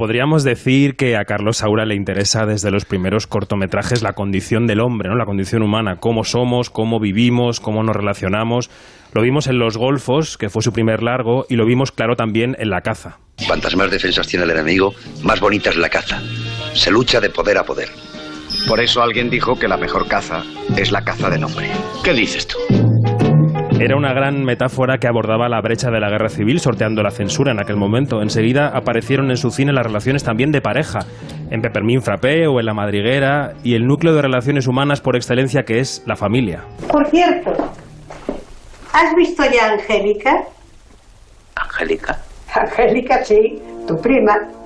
Podríamos decir que a Carlos Saura le interesa desde los primeros cortometrajes la condición del hombre, ¿no? la condición humana, cómo somos, cómo vivimos, cómo nos relacionamos. Lo vimos en Los Golfos, que fue su primer largo, y lo vimos claro también en La Caza. Cuantas más defensas tiene el enemigo, más bonita es la caza. Se lucha de poder a poder. Por eso alguien dijo que la mejor caza es la caza del hombre. ¿Qué dices tú? Era una gran metáfora que abordaba la brecha de la guerra civil, sorteando la censura en aquel momento. Enseguida aparecieron en su cine las relaciones también de pareja, en Peppermint Frappé o en La Madriguera, y el núcleo de relaciones humanas por excelencia que es la familia. Por cierto, ¿has visto ya a Angélica? Angélica. Angélica, sí, tu prima.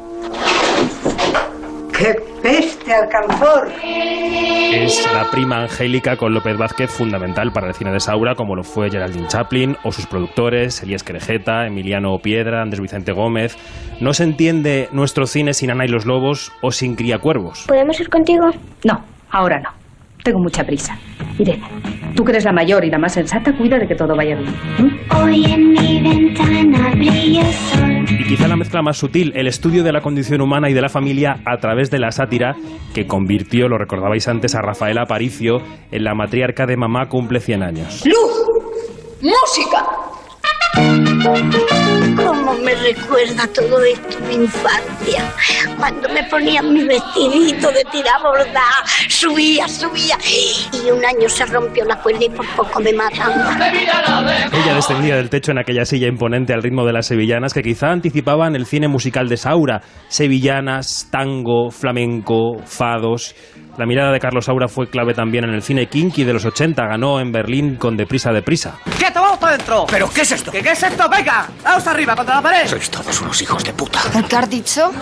¡Qué peste alcanfor! Es la prima Angélica con López Vázquez fundamental para el cine de Saura, como lo fue Geraldine Chaplin o sus productores, Elías Querejeta, Emiliano Piedra, Andrés Vicente Gómez. No se entiende nuestro cine sin Ana y los Lobos o sin Criacuervos. ¿Podemos ir contigo? No, ahora no. Tengo mucha prisa. Irene, tú que eres la mayor y la más sensata, cuida de que todo vaya bien. Hoy en mi ventana brilla el sol. Y quizá la mezcla más sutil, el estudio de la condición humana y de la familia a través de la sátira que convirtió, lo recordabais antes, a Rafael Aparicio en la matriarca de Mamá cumple 100 años. ¡Luz! ¡Música! ¿Cómo me recuerda todo esto mi infancia? Cuando me ponían mi vestidito de tirar bordar, subía, subía. Y un año se rompió la cuerda y por poco me matan. Ella descendía del techo en aquella silla imponente al ritmo de las sevillanas que quizá anticipaban el cine musical de Saura. Sevillanas, tango, flamenco, fados. La mirada de Carlos Saura fue clave también en el cine kinky de los 80. Ganó en Berlín con Deprisa, Deprisa. ¡Quieto, vamos para adentro! ¿Pero qué es esto? ¿Qué, qué es esto? ¡Venga! ¡Vamos arriba, contra la pared! Sois todos unos hijos de puta. ¿Qué has dicho? En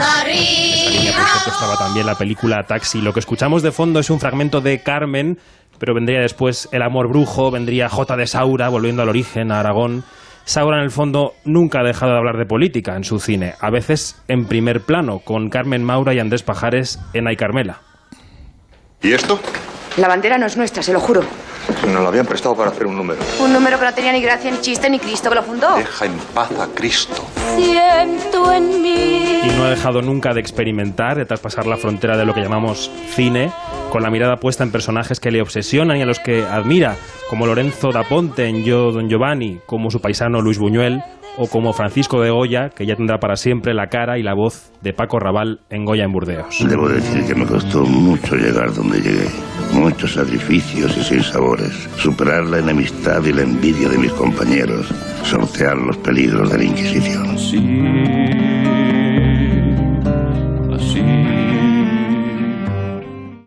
esa línea, por cierto, estaba también la película Taxi. Lo que escuchamos de fondo es un fragmento de Carmen, pero vendría después El amor brujo, vendría J de Saura, volviendo al origen, a Aragón. Saura, en el fondo, nunca ha dejado de hablar de política en su cine, a veces en primer plano, con Carmen Maura y Andrés Pajares en Ay Carmela. ¿Y esto? La bandera no es nuestra, se lo juro. Nos lo habían prestado para hacer un número. Un número que no tenía ni gracia, ni chiste, ni Cristo que lo fundó. Deja en paz a Cristo. Siento en mí. Y no ha dejado nunca de experimentar, de traspasar la frontera de lo que llamamos cine, con la mirada puesta en personajes que le obsesionan y a los que admira, como Lorenzo da Ponte en Yo Don Giovanni, como su paisano Luis Buñuel, o como Francisco de Goya, que ya tendrá para siempre la cara y la voz de Paco Raval en Goya en Burdeos. Debo decir que me costó mucho llegar donde llegué. Muchos sacrificios y sin sabores. Superar la enemistad y la envidia de mis compañeros. Sortear los peligros de la Inquisición.